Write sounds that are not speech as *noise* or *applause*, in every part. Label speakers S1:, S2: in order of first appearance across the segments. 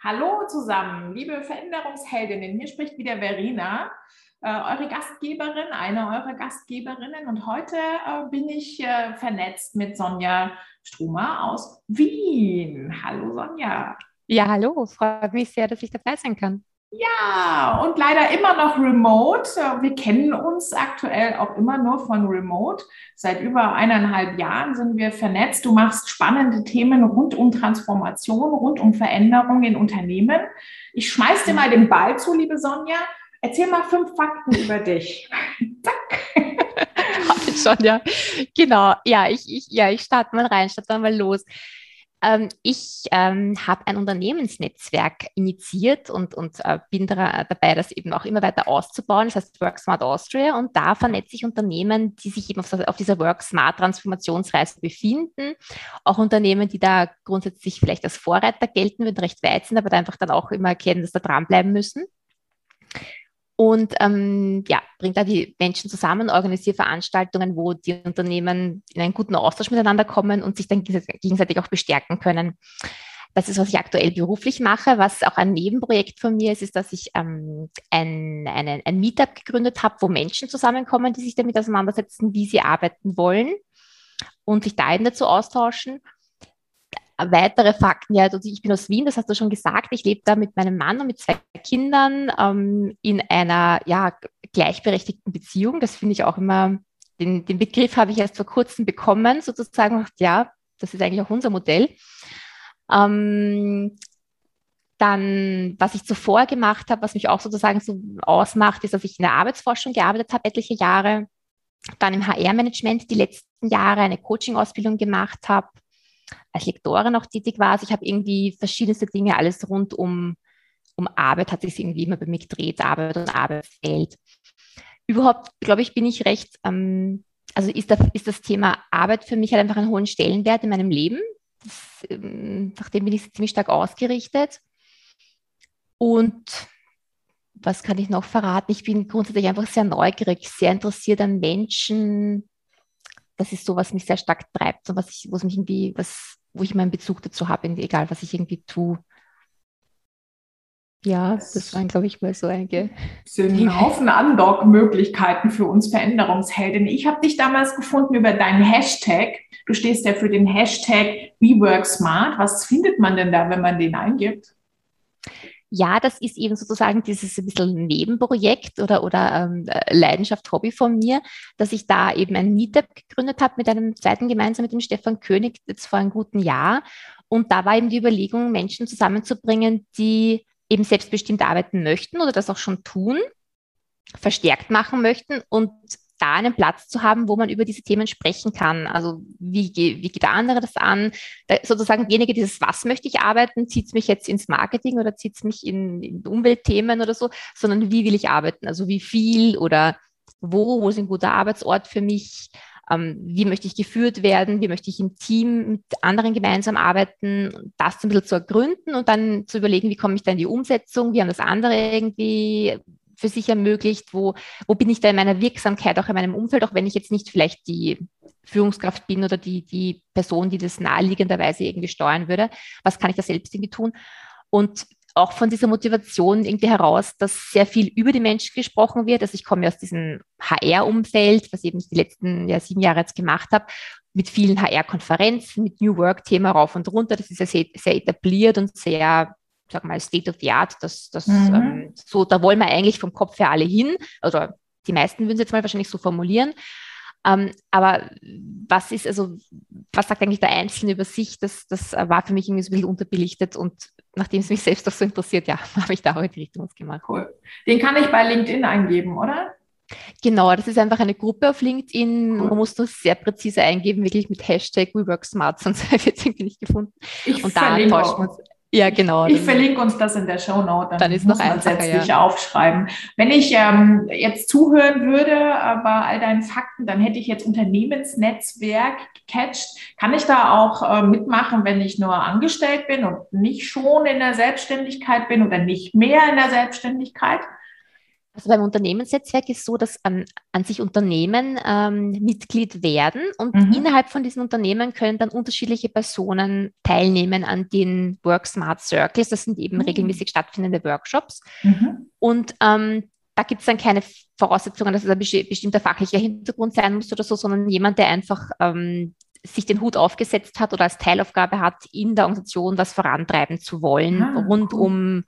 S1: Hallo zusammen, liebe Veränderungsheldinnen. Hier spricht wieder Verena, äh, eure Gastgeberin, eine eurer Gastgeberinnen. Und heute äh, bin ich äh, vernetzt mit Sonja Strumer aus Wien. Hallo Sonja.
S2: Ja, hallo. Freut mich sehr, dass ich dabei sein kann.
S1: Ja, und leider immer noch remote. Wir kennen uns aktuell auch immer nur von remote. Seit über eineinhalb Jahren sind wir vernetzt. Du machst spannende Themen rund um Transformation, rund um Veränderung in Unternehmen. Ich schmeiß dir mal den Ball zu, liebe Sonja. Erzähl mal fünf Fakten über dich. *laughs*
S2: Zack. *laughs* Schon, ja. Genau. Ja, ich, ich, ja, ich starte mal rein, starte mal los. Ähm, ich ähm, habe ein Unternehmensnetzwerk initiiert und, und äh, bin da, dabei, das eben auch immer weiter auszubauen. Das heißt Work Smart Austria und da vernetze ich Unternehmen, die sich eben auf, auf dieser Work Smart Transformationsreise befinden. Auch Unternehmen, die da grundsätzlich vielleicht als Vorreiter gelten würden, recht weit sind, aber da einfach dann auch immer erkennen, dass da dranbleiben müssen und ähm, ja, bringt da die Menschen zusammen, organisiert Veranstaltungen, wo die Unternehmen in einen guten Austausch miteinander kommen und sich dann gegenseitig auch bestärken können. Das ist, was ich aktuell beruflich mache. Was auch ein Nebenprojekt von mir ist, ist, dass ich ähm, ein, ein, ein Meetup gegründet habe, wo Menschen zusammenkommen, die sich damit auseinandersetzen, wie sie arbeiten wollen und sich da eben dazu austauschen weitere Fakten, ja, also ich bin aus Wien, das hast du schon gesagt. Ich lebe da mit meinem Mann und mit zwei Kindern ähm, in einer ja, gleichberechtigten Beziehung. Das finde ich auch immer, den, den Begriff habe ich erst vor kurzem bekommen, sozusagen. Ja, das ist eigentlich auch unser Modell. Ähm, dann, was ich zuvor gemacht habe, was mich auch sozusagen so ausmacht, ist, dass ich in der Arbeitsforschung gearbeitet habe, etliche Jahre. Dann im HR-Management die letzten Jahre eine Coaching-Ausbildung gemacht habe als Lektorin auch tätig war. Ich habe irgendwie verschiedenste Dinge, alles rund um, um Arbeit hat sich irgendwie immer bei mir gedreht, Arbeit und Arbeitsfeld. Überhaupt, glaube ich, bin ich recht, ähm, also ist, da, ist das Thema Arbeit für mich halt einfach einen hohen Stellenwert in meinem Leben. Das, ähm, nachdem bin ich ziemlich stark ausgerichtet. Und was kann ich noch verraten? Ich bin grundsätzlich einfach sehr neugierig, sehr interessiert an Menschen, das ist so, was mich sehr stark treibt und was ich, wo es mich irgendwie, was, wo ich meinen Bezug dazu habe, egal was ich irgendwie tue. Ja, das waren, glaube ich, mal so einige.
S1: sind ein Haufen Undock-Möglichkeiten für uns Veränderungsheldinnen. Ich habe dich damals gefunden über deinen Hashtag. Du stehst ja für den Hashtag WeWorkSmart. Was findet man denn da, wenn man den eingibt?
S2: Ja, das ist eben sozusagen dieses ein bisschen Nebenprojekt oder, oder ähm, Leidenschaft, Hobby von mir, dass ich da eben ein Meetup gegründet habe mit einem zweiten gemeinsam mit dem Stefan König jetzt vor einem guten Jahr. Und da war eben die Überlegung, Menschen zusammenzubringen, die eben selbstbestimmt arbeiten möchten oder das auch schon tun, verstärkt machen möchten und da einen Platz zu haben, wo man über diese Themen sprechen kann. Also wie, wie geht der andere das an? Da, sozusagen weniger dieses, was möchte ich arbeiten, zieht es mich jetzt ins Marketing oder zieht es mich in, in Umweltthemen oder so, sondern wie will ich arbeiten? Also wie viel oder wo, wo ist ein guter Arbeitsort für mich? Ähm, wie möchte ich geführt werden? Wie möchte ich im Team mit anderen gemeinsam arbeiten? Das ein bisschen zu ergründen und dann zu überlegen, wie komme ich da in die Umsetzung? Wie haben das andere irgendwie für sich ermöglicht? Wo, wo bin ich da in meiner Wirksamkeit, auch in meinem Umfeld, auch wenn ich jetzt nicht vielleicht die Führungskraft bin oder die, die Person, die das naheliegenderweise irgendwie steuern würde? Was kann ich da selbst irgendwie tun? Und auch von dieser Motivation irgendwie heraus, dass sehr viel über die Menschen gesprochen wird. Also ich komme aus diesem HR-Umfeld, was ich eben die letzten ja, sieben Jahre jetzt gemacht habe, mit vielen HR-Konferenzen, mit New Work-Thema rauf und runter. Das ist ja sehr, sehr etabliert und sehr sag mal, State of the Art. Das, das, mhm. ähm, so, da wollen wir eigentlich vom Kopf her alle hin. Also die meisten würden es jetzt mal wahrscheinlich so formulieren. Ähm, aber was ist, also, was sagt eigentlich der Einzelne über sich? Das, das war für mich irgendwie so ein bisschen unterbelichtet und nachdem es mich *laughs* selbst auch so interessiert, ja, *laughs* habe ich da auch in die Richtung was gemacht.
S1: Cool. Den kann ich bei LinkedIn eingeben, oder?
S2: Genau, das ist einfach eine Gruppe auf LinkedIn. Cool. Man muss nur sehr präzise eingeben, wirklich mit Hashtag WeWorkSmart, sonst *laughs* wird es irgendwie nicht gefunden.
S1: Ich und da tauschen wir uns.
S2: Ja, genau.
S1: Ich verlinke uns das in der Show Note.
S2: Dann, dann ist muss noch man
S1: letztlich ja. aufschreiben. Wenn ich ähm, jetzt zuhören würde äh, bei all deinen Fakten, dann hätte ich jetzt Unternehmensnetzwerk gecatcht. Kann ich da auch äh, mitmachen, wenn ich nur angestellt bin und nicht schon in der Selbstständigkeit bin oder nicht mehr in der Selbstständigkeit?
S2: Also beim Unternehmensnetzwerk ist so, dass an, an sich Unternehmen ähm, Mitglied werden und mhm. innerhalb von diesen Unternehmen können dann unterschiedliche Personen teilnehmen an den Work Smart Circles. Das sind eben mhm. regelmäßig stattfindende Workshops. Mhm. Und ähm, da gibt es dann keine Voraussetzungen, dass es ein bestimmter fachlicher Hintergrund sein muss oder so, sondern jemand, der einfach ähm, sich den Hut aufgesetzt hat oder als Teilaufgabe hat, in der Organisation was vorantreiben zu wollen, ah, rund cool. um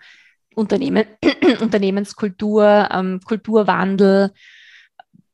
S2: Unternehmen, *clears throat* Unternehmenskultur, ähm, Kulturwandel.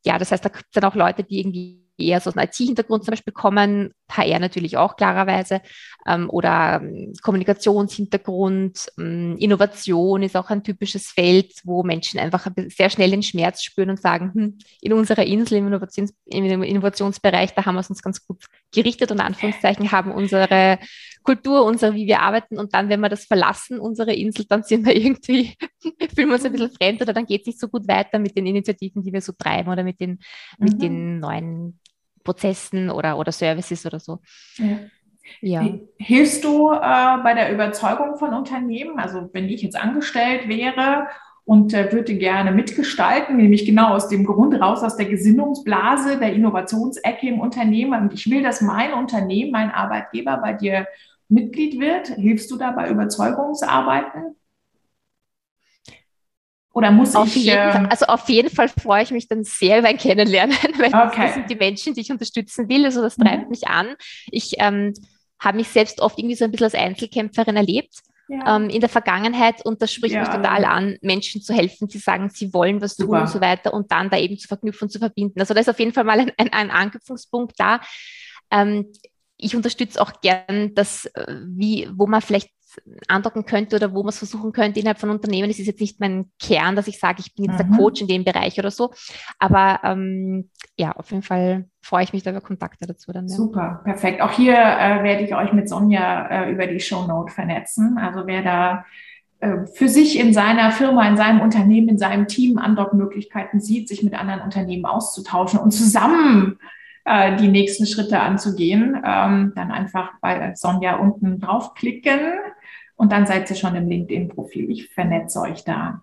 S2: Ja, das heißt, da gibt es dann auch Leute, die irgendwie eher so einen IT-Hintergrund zum Beispiel kommen, HR natürlich auch klarerweise, ähm, oder ähm, Kommunikationshintergrund, ähm, Innovation ist auch ein typisches Feld, wo Menschen einfach sehr schnell den Schmerz spüren und sagen, hm, in unserer Insel im, Innovations im Innovationsbereich, da haben wir es uns ganz gut gerichtet und Anführungszeichen haben unsere Kultur, unsere, wie wir arbeiten und dann, wenn wir das verlassen, unsere Insel, dann sind wir irgendwie, *laughs* fühlen wir uns ein bisschen fremd oder dann geht es nicht so gut weiter mit den Initiativen, die wir so treiben oder mit den, mhm. mit den neuen Prozessen oder, oder Services oder so.
S1: Ja. Ja. Hilfst du äh, bei der Überzeugung von Unternehmen? Also wenn ich jetzt angestellt wäre und äh, würde gerne mitgestalten, nämlich genau aus dem Grund raus, aus der Gesinnungsblase, der Innovationsecke im Unternehmen und ich will, dass mein Unternehmen, mein Arbeitgeber bei dir Mitglied wird. Hilfst du da bei Überzeugungsarbeiten?
S2: Oder muss auf ich? Jeden, äh, also auf jeden Fall freue ich mich dann sehr beim *laughs* Kennenlernen, weil okay. das sind die Menschen, die ich unterstützen will. Also das treibt mhm. mich an. Ich ähm, habe mich selbst oft irgendwie so ein bisschen als Einzelkämpferin erlebt. Ja. Ähm, in der Vergangenheit und das spricht ja. mich total an, Menschen zu helfen, die sagen, sie wollen was Super. tun und so weiter und dann da eben zu verknüpfen zu verbinden. Also da ist auf jeden Fall mal ein, ein, ein Anknüpfungspunkt da. Ähm, ich unterstütze auch gern das, äh, wie, wo man vielleicht andocken könnte oder wo man es versuchen könnte innerhalb von Unternehmen. Es ist jetzt nicht mein Kern, dass ich sage, ich bin jetzt mhm. der Coach in dem Bereich oder so. Aber ähm, ja, auf jeden Fall freue ich mich da über Kontakte dazu dann.
S1: Ja. Super, perfekt. Auch hier äh, werde ich euch mit Sonja äh, über die Show Note vernetzen. Also wer da äh, für sich in seiner Firma, in seinem Unternehmen, in seinem Team Andockmöglichkeiten sieht, sich mit anderen Unternehmen auszutauschen und zusammen äh, die nächsten Schritte anzugehen, ähm, dann einfach bei Sonja unten draufklicken und dann seid ihr schon im LinkedIn-Profil. Ich vernetze euch da.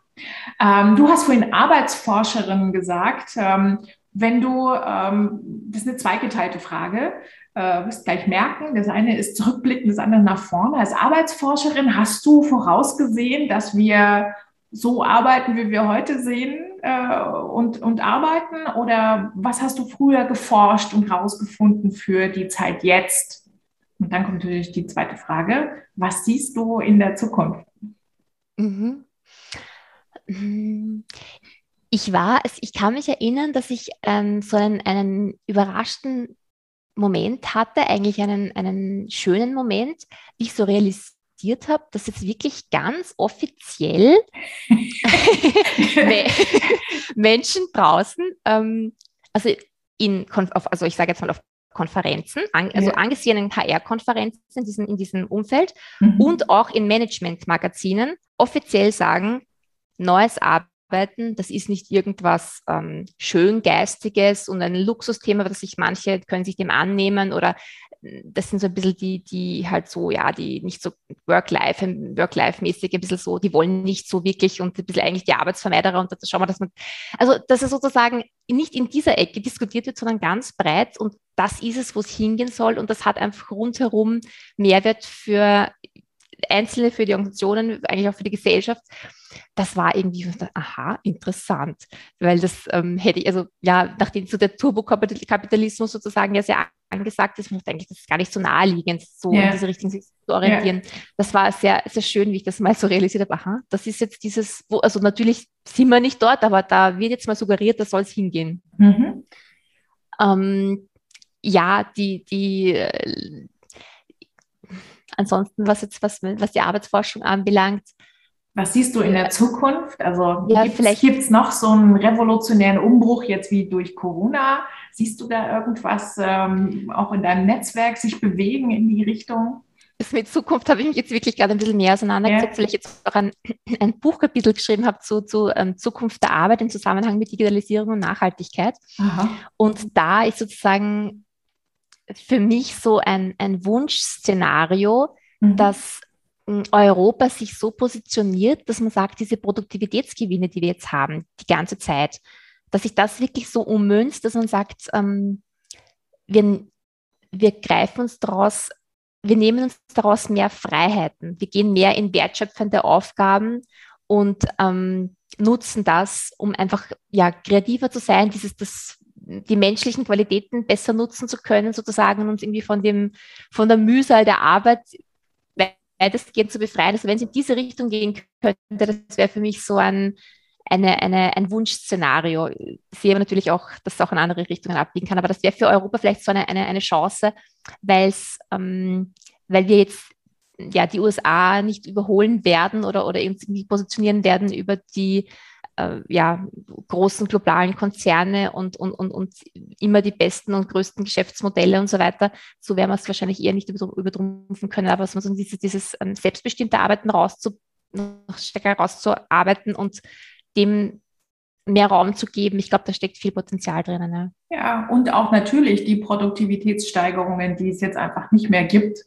S1: Ähm, du hast vorhin Arbeitsforscherin gesagt. Ähm, wenn du, ähm, das ist eine zweigeteilte Frage, äh, wirst gleich merken, das eine ist zurückblicken, das andere nach vorne. Als Arbeitsforscherin hast du vorausgesehen, dass wir so arbeiten, wie wir heute sehen äh, und, und arbeiten? Oder was hast du früher geforscht und rausgefunden für die Zeit jetzt? Und dann kommt natürlich die zweite Frage. Was siehst du in der Zukunft? Mhm.
S2: Ich war, ich kann mich erinnern, dass ich ähm, so einen, einen überraschten Moment hatte, eigentlich einen, einen schönen Moment, wie ich so realisiert habe, dass jetzt wirklich ganz offiziell *laughs* *laughs* *laughs* Menschen draußen, ähm, also in, also ich sage jetzt mal auf Konferenzen, an, also ja. angesehenen HR-Konferenzen in diesem, in diesem Umfeld mhm. und auch in Management-Magazinen offiziell sagen, neues Arbeiten, das ist nicht irgendwas ähm, Schöngeistiges und ein Luxusthema, das sich manche können sich dem annehmen oder das sind so ein bisschen die, die halt so, ja, die nicht so Work-Life, Work-Life-mäßig, ein bisschen so, die wollen nicht so wirklich und ein bisschen eigentlich die Arbeitsvermeiderer und da schauen wir, dass man, also, dass es sozusagen nicht in dieser Ecke diskutiert wird, sondern ganz breit und das ist es, wo es hingehen soll und das hat einfach rundherum Mehrwert für Einzelne, für die Organisationen, eigentlich auch für die Gesellschaft. Das war irgendwie, aha, interessant, weil das ähm, hätte ich, also ja, nachdem so der Turbokapitalismus sozusagen ja sehr angesagt ist, man denke ich, das ist gar nicht so naheliegend, so yeah. in diese Richtung sich zu orientieren. Yeah. Das war sehr, sehr schön, wie ich das mal so realisiert habe. Aha, das ist jetzt dieses, wo, also natürlich sind wir nicht dort, aber da wird jetzt mal suggeriert, da soll es hingehen. Mhm. Ähm, ja, die, die, äh, ansonsten, was jetzt, was, was die Arbeitsforschung anbelangt,
S1: was siehst du in der Zukunft? Also ja, gibt es noch so einen revolutionären Umbruch jetzt wie durch Corona? Siehst du da irgendwas ähm, auch in deinem Netzwerk sich bewegen in die Richtung?
S2: Das mit Zukunft habe ich mich jetzt wirklich gerade ein bisschen mehr auseinandergesetzt, ja. weil ich jetzt auch ein, ein Buchkapitel geschrieben habe zu, zu ähm, Zukunft der Arbeit im Zusammenhang mit Digitalisierung und Nachhaltigkeit. Aha. Und da ist sozusagen für mich so ein, ein Wunschszenario, mhm. dass Europa sich so positioniert, dass man sagt, diese Produktivitätsgewinne, die wir jetzt haben, die ganze Zeit, dass sich das wirklich so ummünzt, dass man sagt, ähm, wir, wir greifen uns daraus, wir nehmen uns daraus mehr Freiheiten, wir gehen mehr in wertschöpfende Aufgaben und ähm, nutzen das, um einfach ja, kreativer zu sein, dieses, das, die menschlichen Qualitäten besser nutzen zu können, sozusagen, und uns irgendwie von, dem, von der Mühsal der Arbeit weitestgehend zu befreien. Also wenn es in diese Richtung gehen könnte, das wäre für mich so ein, eine, eine, ein Wunschszenario. Ich sehe aber natürlich auch, dass es auch in andere Richtungen abbiegen kann. Aber das wäre für Europa vielleicht so eine, eine, eine Chance, ähm, weil wir jetzt ja, die USA nicht überholen werden oder, oder irgendwie positionieren werden über die äh, ja, großen globalen Konzerne und, und, und, und immer die besten und größten Geschäftsmodelle und so weiter. So werden wir es wahrscheinlich eher nicht übertrumpfen können, aber dass man so dieses, dieses ähm, selbstbestimmte Arbeiten rauszu, stärker rauszuarbeiten und dem mehr Raum zu geben. Ich glaube, da steckt viel Potenzial drin.
S1: Ne? Ja, und auch natürlich die Produktivitätssteigerungen, die es jetzt einfach nicht mehr gibt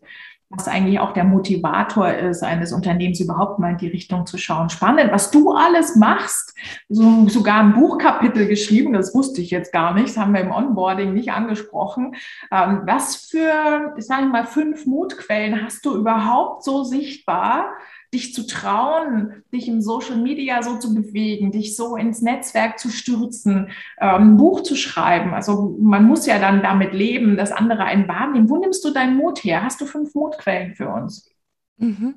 S1: was eigentlich auch der Motivator ist, eines Unternehmens überhaupt mal in die Richtung zu schauen. Spannend, was du alles machst. So, sogar ein Buchkapitel geschrieben, das wusste ich jetzt gar nicht, das haben wir im Onboarding nicht angesprochen. Ähm, was für, ich sage mal, fünf Mutquellen hast du überhaupt so sichtbar, dich zu trauen, dich im Social Media so zu bewegen, dich so ins Netzwerk zu stürzen, ähm, ein Buch zu schreiben. Also man muss ja dann damit leben, dass andere einen wahrnehmen. Wo nimmst du deinen Mut her? Hast du fünf Mutquellen für uns? Mhm.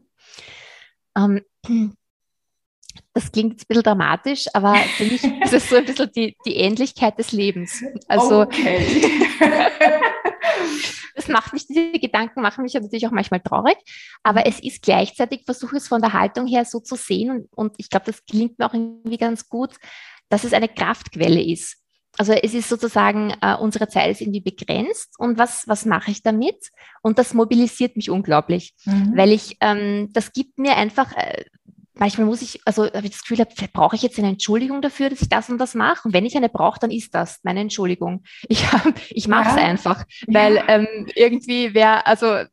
S2: Ähm, das klingt jetzt ein bisschen dramatisch, aber für mich ist es so ein bisschen die, die Ähnlichkeit des Lebens. Also okay. *laughs* das macht mich, diese Gedanken machen mich natürlich auch manchmal traurig, aber es ist gleichzeitig, versuche es von der Haltung her so zu sehen und, und ich glaube, das klingt mir auch irgendwie ganz gut, dass es eine Kraftquelle ist. Also es ist sozusagen, äh, unsere Zeit ist irgendwie begrenzt und was, was mache ich damit? Und das mobilisiert mich unglaublich, mhm. weil ich, ähm, das gibt mir einfach äh, manchmal muss ich, also habe ich das Gefühl, brauche ich jetzt eine Entschuldigung dafür, dass ich das und das mache? Und wenn ich eine brauche, dann ist das meine Entschuldigung. *laughs* Ich, ich mache es ja. einfach, weil ja. ähm, irgendwie wäre, also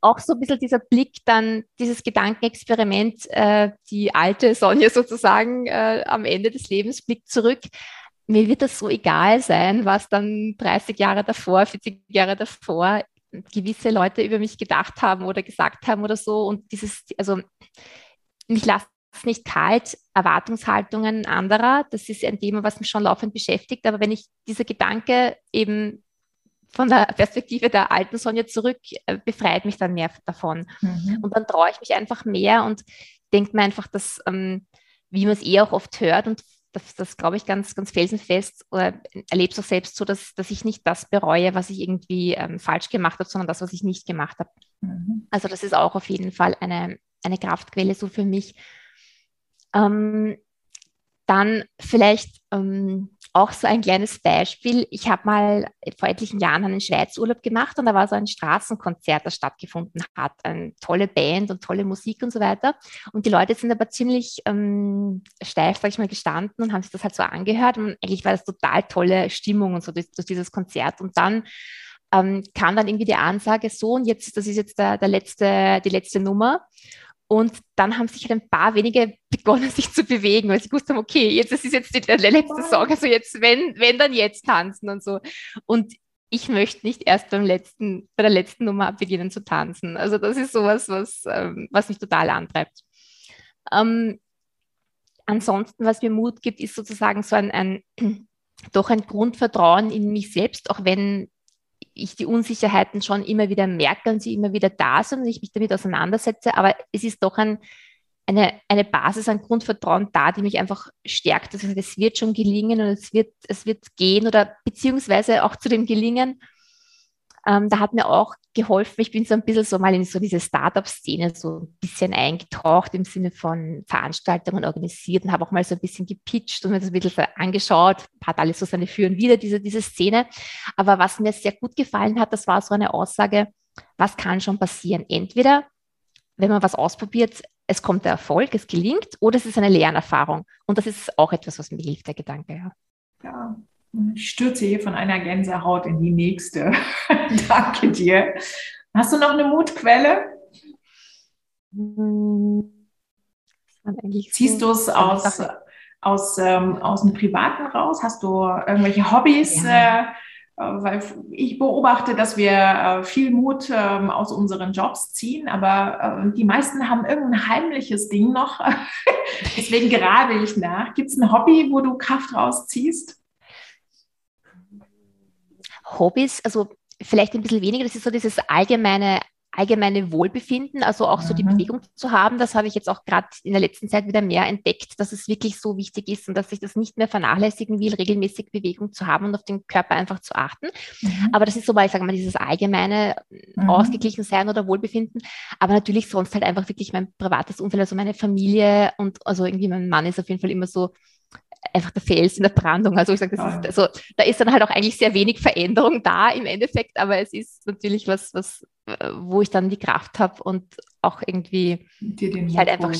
S2: auch so ein bisschen dieser Blick dann, dieses Gedankenexperiment, äh, die alte Sonja *laughs* sozusagen äh, am Ende des Lebens blickt zurück. Mir wird das so egal sein, was dann 30 Jahre davor, 40 Jahre davor gewisse Leute über mich gedacht haben oder gesagt haben oder so. Und dieses, also mich lasst es nicht kalt, Erwartungshaltungen anderer. Das ist ein Thema, was mich schon laufend beschäftigt. Aber wenn ich dieser Gedanke eben von der *laughs* Perspektive der alten Sonja zurück, äh, befreit mich dann mehr davon. Mhm. Und dann traue ich mich einfach mehr und denke mir einfach, dass, ähm, wie man es eh auch oft hört und das, das glaube ich ganz, ganz felsenfest oder erlebe es auch selbst so, dass, dass ich nicht das bereue, was ich irgendwie ähm, falsch gemacht habe, sondern das, was ich nicht gemacht habe. Mhm. Also das ist auch auf jeden Fall eine, eine Kraftquelle so für mich. Ähm, dann vielleicht ähm, auch so ein kleines Beispiel. Ich habe mal vor etlichen Jahren einen Schweizurlaub gemacht und da war so ein Straßenkonzert, das stattgefunden hat. Eine tolle Band und tolle Musik und so weiter. Und die Leute sind aber ziemlich ähm, steif, sag ich mal, gestanden und haben sich das halt so angehört. Und eigentlich war das total tolle Stimmung und so durch, durch dieses Konzert. Und dann ähm, kam dann irgendwie die Ansage so, und jetzt, das ist jetzt der, der letzte, die letzte Nummer. Und dann haben sich halt ein paar wenige begonnen, *laughs* sich zu bewegen, weil sie gewusst haben, okay, jetzt das ist jetzt die, der letzte Song, also jetzt, wenn, wenn, dann jetzt tanzen und so. Und ich möchte nicht erst beim letzten, bei der letzten Nummer beginnen zu tanzen. Also das ist sowas, was, ähm, was mich total antreibt. Ähm, ansonsten, was mir Mut gibt, ist sozusagen so ein, ein *clears throat* doch ein Grundvertrauen in mich selbst, auch wenn ich die Unsicherheiten schon immer wieder merke und sie immer wieder da sind und ich mich damit auseinandersetze. Aber es ist doch ein, eine, eine Basis an Grundvertrauen da, die mich einfach stärkt. Heißt, es wird schon gelingen und es wird, es wird gehen oder beziehungsweise auch zu dem Gelingen ähm, da hat mir auch geholfen, ich bin so ein bisschen so mal in so diese Startup-Szene so ein bisschen eingetaucht im Sinne von Veranstaltungen organisiert und habe auch mal so ein bisschen gepitcht und mir das ein bisschen angeschaut, hat alles so seine Für und Wider, diese, diese Szene. Aber was mir sehr gut gefallen hat, das war so eine Aussage, was kann schon passieren? Entweder, wenn man was ausprobiert, es kommt der Erfolg, es gelingt, oder es ist eine Lernerfahrung. Und das ist auch etwas, was mir hilft, der Gedanke.
S1: Ja. ja, ich stürze hier von einer Gänsehaut in die nächste. *laughs* Danke dir. Hast du noch eine Mutquelle? Hm. Ziehst du es aus, aus, ähm, aus dem Privaten raus? Hast du irgendwelche Hobbys? Ja. Äh, äh, weil ich beobachte, dass wir äh, viel Mut ähm, aus unseren Jobs ziehen, aber äh, die meisten haben irgendein heimliches Ding noch. *laughs* Deswegen gerade ich nach. Gibt es ein Hobby, wo du Kraft rausziehst?
S2: Hobbys, also vielleicht ein bisschen weniger. Das ist so dieses allgemeine allgemeine Wohlbefinden, also auch so die mhm. Bewegung zu haben. Das habe ich jetzt auch gerade in der letzten Zeit wieder mehr entdeckt, dass es wirklich so wichtig ist und dass ich das nicht mehr vernachlässigen will, regelmäßig Bewegung zu haben und auf den Körper einfach zu achten. Mhm. Aber das ist so mal, ich sage mal, dieses allgemeine mhm. ausgeglichen sein oder Wohlbefinden. Aber natürlich sonst halt einfach wirklich mein privates Umfeld, also meine Familie und also irgendwie mein Mann ist auf jeden Fall immer so einfach der Fels in der Brandung. Also ich sage, das ist, also da ist dann halt auch eigentlich sehr wenig Veränderung da im Endeffekt, aber es ist natürlich was, was äh, wo ich dann die Kraft habe und auch irgendwie
S1: dir den halt einfach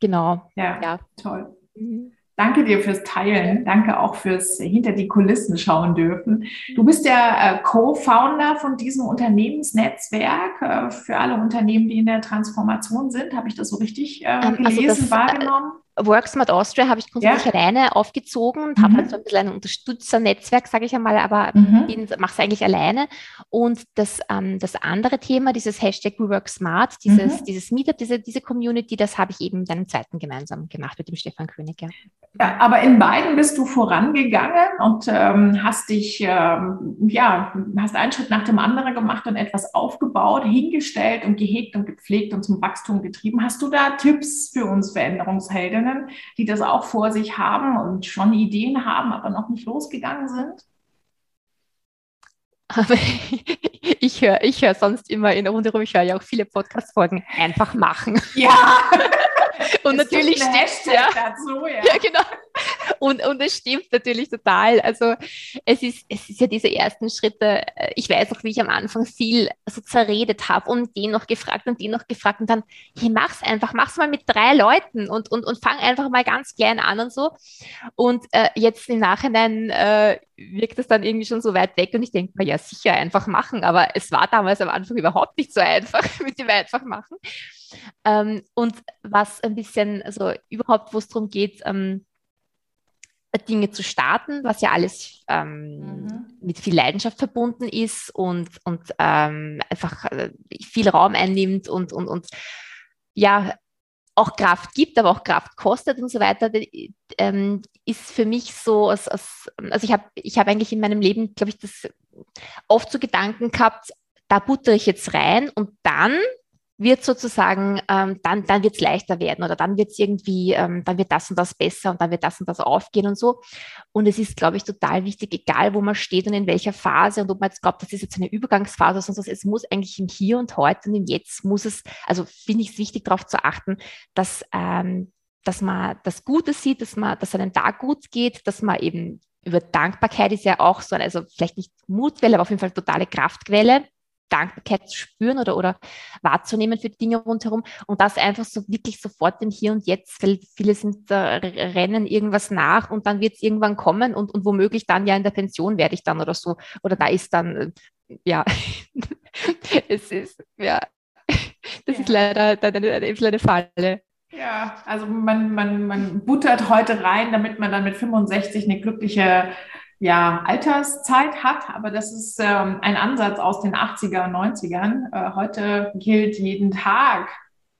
S2: genau.
S1: Ja, ja. toll. Mhm. Danke dir fürs Teilen. Danke auch fürs hinter die Kulissen schauen dürfen. Du bist der äh, Co-Founder von diesem Unternehmensnetzwerk äh, für alle Unternehmen, die in der Transformation sind. Habe ich das so richtig gelesen, also das, wahrgenommen?
S2: WorkSmart Austria habe ich grundsätzlich ja. alleine aufgezogen und mhm. habe halt so ein bisschen ein Unterstützernetzwerk, sage ich einmal, aber mhm. mache es eigentlich alleine. Und das, ähm, das andere Thema, dieses Hashtag WeWorkSmart, dieses, mhm. dieses Meetup, diese, diese Community, das habe ich eben mit einem zweiten gemeinsam gemacht mit dem Stefan König.
S1: Ja. ja aber in beiden bist du vorangegangen und ähm, hast dich, ähm, ja, hast einen Schritt nach dem anderen gemacht und etwas aufgebaut, hingestellt und gehegt und gepflegt und zum Wachstum getrieben. Hast du da Tipps für uns Veränderungsheldinnen? Freundinnen, die das auch vor sich haben und schon Ideen haben, aber noch nicht losgegangen sind?
S2: Aber *laughs* ich höre ich hör sonst immer in der Runde rum, ich höre ja auch viele Podcast-Folgen, einfach machen.
S1: Ja. *laughs*
S2: und es natürlich stimmt ja. Dazu, ja. *laughs* ja, genau. Und, und es stimmt natürlich total. Also es ist, es ist ja diese ersten Schritte. Ich weiß auch, wie ich am Anfang viel so zerredet habe und den noch gefragt und den noch gefragt und dann, hey, mach's einfach, mach's mal mit drei Leuten und, und, und fang einfach mal ganz klein an und so. Und äh, jetzt im Nachhinein äh, wirkt es dann irgendwie schon so weit weg und ich denke mir, ja, sicher einfach machen. Aber es war damals am Anfang überhaupt nicht so einfach *laughs* mit dem einfach machen. Ähm, und was ein bisschen, also überhaupt, wo es darum geht, ähm, Dinge zu starten, was ja alles ähm, mhm. mit viel Leidenschaft verbunden ist und, und ähm, einfach äh, viel Raum einnimmt und, und, und ja, auch Kraft gibt, aber auch Kraft kostet und so weiter, ähm, ist für mich so, als, als, also ich habe ich hab eigentlich in meinem Leben, glaube ich, das oft so Gedanken gehabt, da butter ich jetzt rein und dann wird sozusagen, ähm, dann, dann wird es leichter werden oder dann wird es irgendwie, ähm, dann wird das und das besser und dann wird das und das aufgehen und so. Und es ist, glaube ich, total wichtig, egal wo man steht und in welcher Phase und ob man jetzt glaubt, das ist jetzt eine Übergangsphase, sondern es muss eigentlich im Hier und Heute und im Jetzt muss es, also finde ich es wichtig, darauf zu achten, dass, ähm, dass man das Gute sieht, dass man, dass einem da gut geht, dass man eben über Dankbarkeit ist ja auch so, also vielleicht nicht Mutquelle, aber auf jeden Fall totale Kraftquelle Dankbarkeit zu spüren oder, oder wahrzunehmen für die Dinge rundherum und das einfach so wirklich sofort im Hier und Jetzt, weil viele sind da, rennen irgendwas nach und dann wird es irgendwann kommen und, und womöglich dann ja in der Pension werde ich dann oder so oder da ist dann, äh, ja, *laughs* es ist, ja, *laughs* das ja. ist leider eine, eine, eine Falle.
S1: Ja, also man, man, man buttert heute rein, damit man dann mit 65 eine glückliche ja, Alterszeit hat, aber das ist ähm, ein Ansatz aus den 80er und 90ern. Äh, heute gilt jeden Tag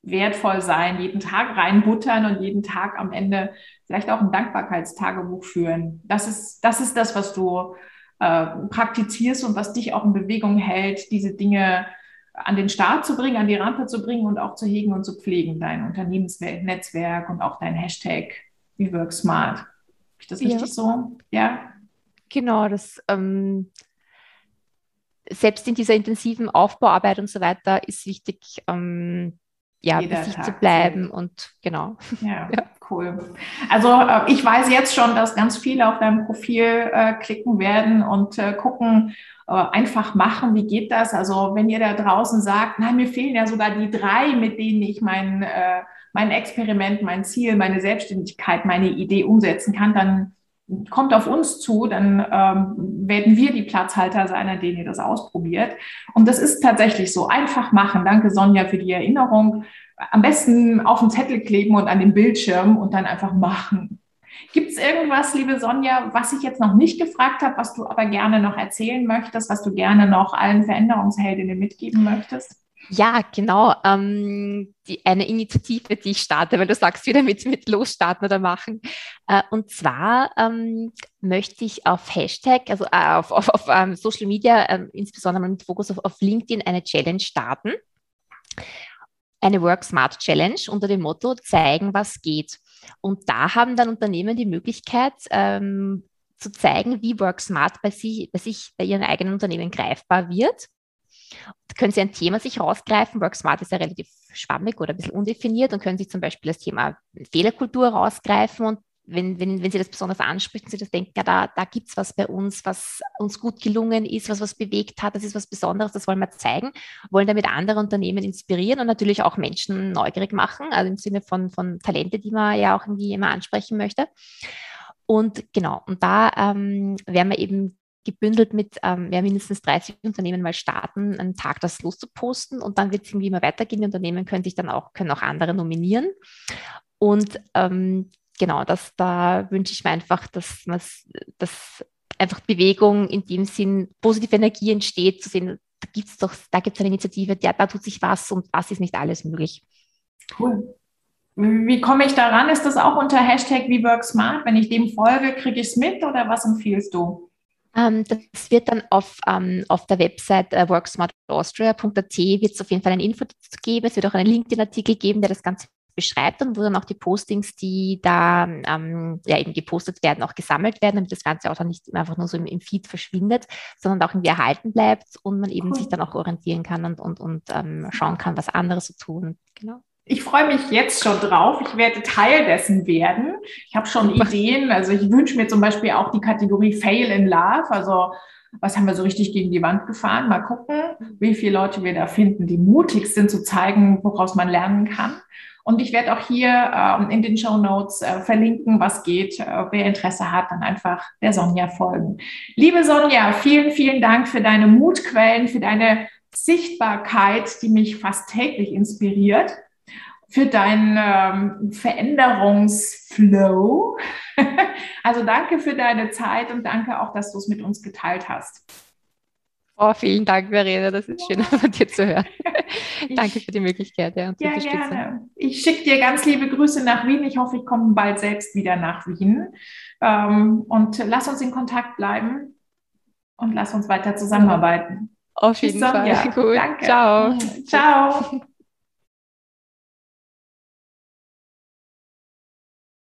S1: wertvoll sein, jeden Tag reinbuttern und jeden Tag am Ende vielleicht auch ein Dankbarkeitstagebuch führen. Das ist das, ist das was du äh, praktizierst und was dich auch in Bewegung hält, diese Dinge an den Start zu bringen, an die Rampe zu bringen und auch zu hegen und zu pflegen, dein Unternehmensnetzwerk und auch dein Hashtag WeWorkSmart. Ist das richtig ja. so?
S2: Ja. Genau, das ähm, selbst in dieser intensiven Aufbauarbeit und so weiter ist wichtig, ähm, ja, bei sich zu bleiben zählt. und genau.
S1: Ja, *laughs* ja, cool. Also äh, ich weiß jetzt schon, dass ganz viele auf deinem Profil äh, klicken werden und äh, gucken, äh, einfach machen, wie geht das? Also wenn ihr da draußen sagt, nein, mir fehlen ja sogar die drei, mit denen ich mein, äh, mein Experiment, mein Ziel, meine Selbstständigkeit, meine Idee umsetzen kann, dann kommt auf uns zu, dann ähm, werden wir die Platzhalter sein, an denen ihr das ausprobiert. Und das ist tatsächlich so. Einfach machen. Danke, Sonja, für die Erinnerung. Am besten auf den Zettel kleben und an den Bildschirm und dann einfach machen. Gibt es irgendwas, liebe Sonja, was ich jetzt noch nicht gefragt habe, was du aber gerne noch erzählen möchtest, was du gerne noch allen Veränderungsheldinnen mitgeben möchtest?
S2: Ja, genau. Ähm, die, eine Initiative, die ich starte, weil du sagst wieder mit, mit losstarten oder machen. Äh, und zwar ähm, möchte ich auf Hashtag, also äh, auf, auf, auf ähm, Social Media, äh, insbesondere mit Fokus auf, auf LinkedIn, eine Challenge starten. Eine Work Smart Challenge unter dem Motto zeigen, was geht. Und da haben dann Unternehmen die Möglichkeit, ähm, zu zeigen, wie Work Smart bei sich, bei sich, bei ihren eigenen Unternehmen greifbar wird können Sie ein Thema sich rausgreifen. Work Smart ist ja relativ schwammig oder ein bisschen undefiniert und können sich zum Beispiel das Thema Fehlerkultur rausgreifen und wenn, wenn, wenn Sie das besonders ansprechen, Sie das denken, ja, da, da gibt es was bei uns, was uns gut gelungen ist, was was bewegt hat, das ist was Besonderes, das wollen wir zeigen, wollen damit andere Unternehmen inspirieren und natürlich auch Menschen neugierig machen, also im Sinne von, von Talente, die man ja auch irgendwie immer ansprechen möchte. Und genau, und da ähm, werden wir eben gebündelt mit ähm, ja, mindestens 30 Unternehmen mal starten, einen Tag das loszuposten und dann wird es irgendwie immer weitergehen. Die Unternehmen können sich dann auch, können auch andere nominieren. Und ähm, genau, das, da wünsche ich mir einfach, dass, dass einfach Bewegung in dem Sinn, positive Energie entsteht, zu sehen, da gibt es doch, da gibt es eine Initiative, der, da tut sich was und was ist nicht alles möglich.
S1: Cool. Wie komme ich daran? Ist das auch unter Hashtag WeWorkSmart? Wenn ich dem folge, kriege ich es mit oder was empfiehlst du?
S2: Ähm, das wird dann auf, ähm, auf der Website äh, worksmartaustria.at wird es auf jeden Fall eine Info dazu geben. Es wird auch einen LinkedIn-Artikel geben, der das Ganze beschreibt und wo dann auch die Postings, die da ähm, ja eben gepostet werden, auch gesammelt werden, damit das Ganze auch dann nicht einfach nur so im, im Feed verschwindet, sondern auch irgendwie erhalten bleibt und man eben cool. sich dann auch orientieren kann und, und, und ähm, schauen kann, was andere so tun. Genau.
S1: Ich freue mich jetzt schon drauf. Ich werde Teil dessen werden. Ich habe schon Ideen. Also ich wünsche mir zum Beispiel auch die Kategorie Fail in Love. Also was haben wir so richtig gegen die Wand gefahren? Mal gucken, wie viele Leute wir da finden, die mutig sind zu zeigen, woraus man lernen kann. Und ich werde auch hier ähm, in den Show Notes äh, verlinken, was geht. Äh, wer Interesse hat, dann einfach der Sonja folgen. Liebe Sonja, vielen, vielen Dank für deine Mutquellen, für deine Sichtbarkeit, die mich fast täglich inspiriert für deinen ähm, Veränderungsflow. *laughs* also danke für deine Zeit und danke auch, dass du es mit uns geteilt hast.
S2: Oh, vielen Dank, Verena. Das ist schön von dir zu hören. Ich, danke für die Möglichkeit. Ja,
S1: ja gerne. Ich schicke dir ganz liebe Grüße nach Wien. Ich hoffe, ich komme bald selbst wieder nach Wien. Ähm, und lass uns in Kontakt bleiben und lass uns weiter zusammenarbeiten.
S2: Auf jeden Fall. *laughs*
S1: Gut. Danke.
S2: Ciao. *laughs*
S1: Ciao.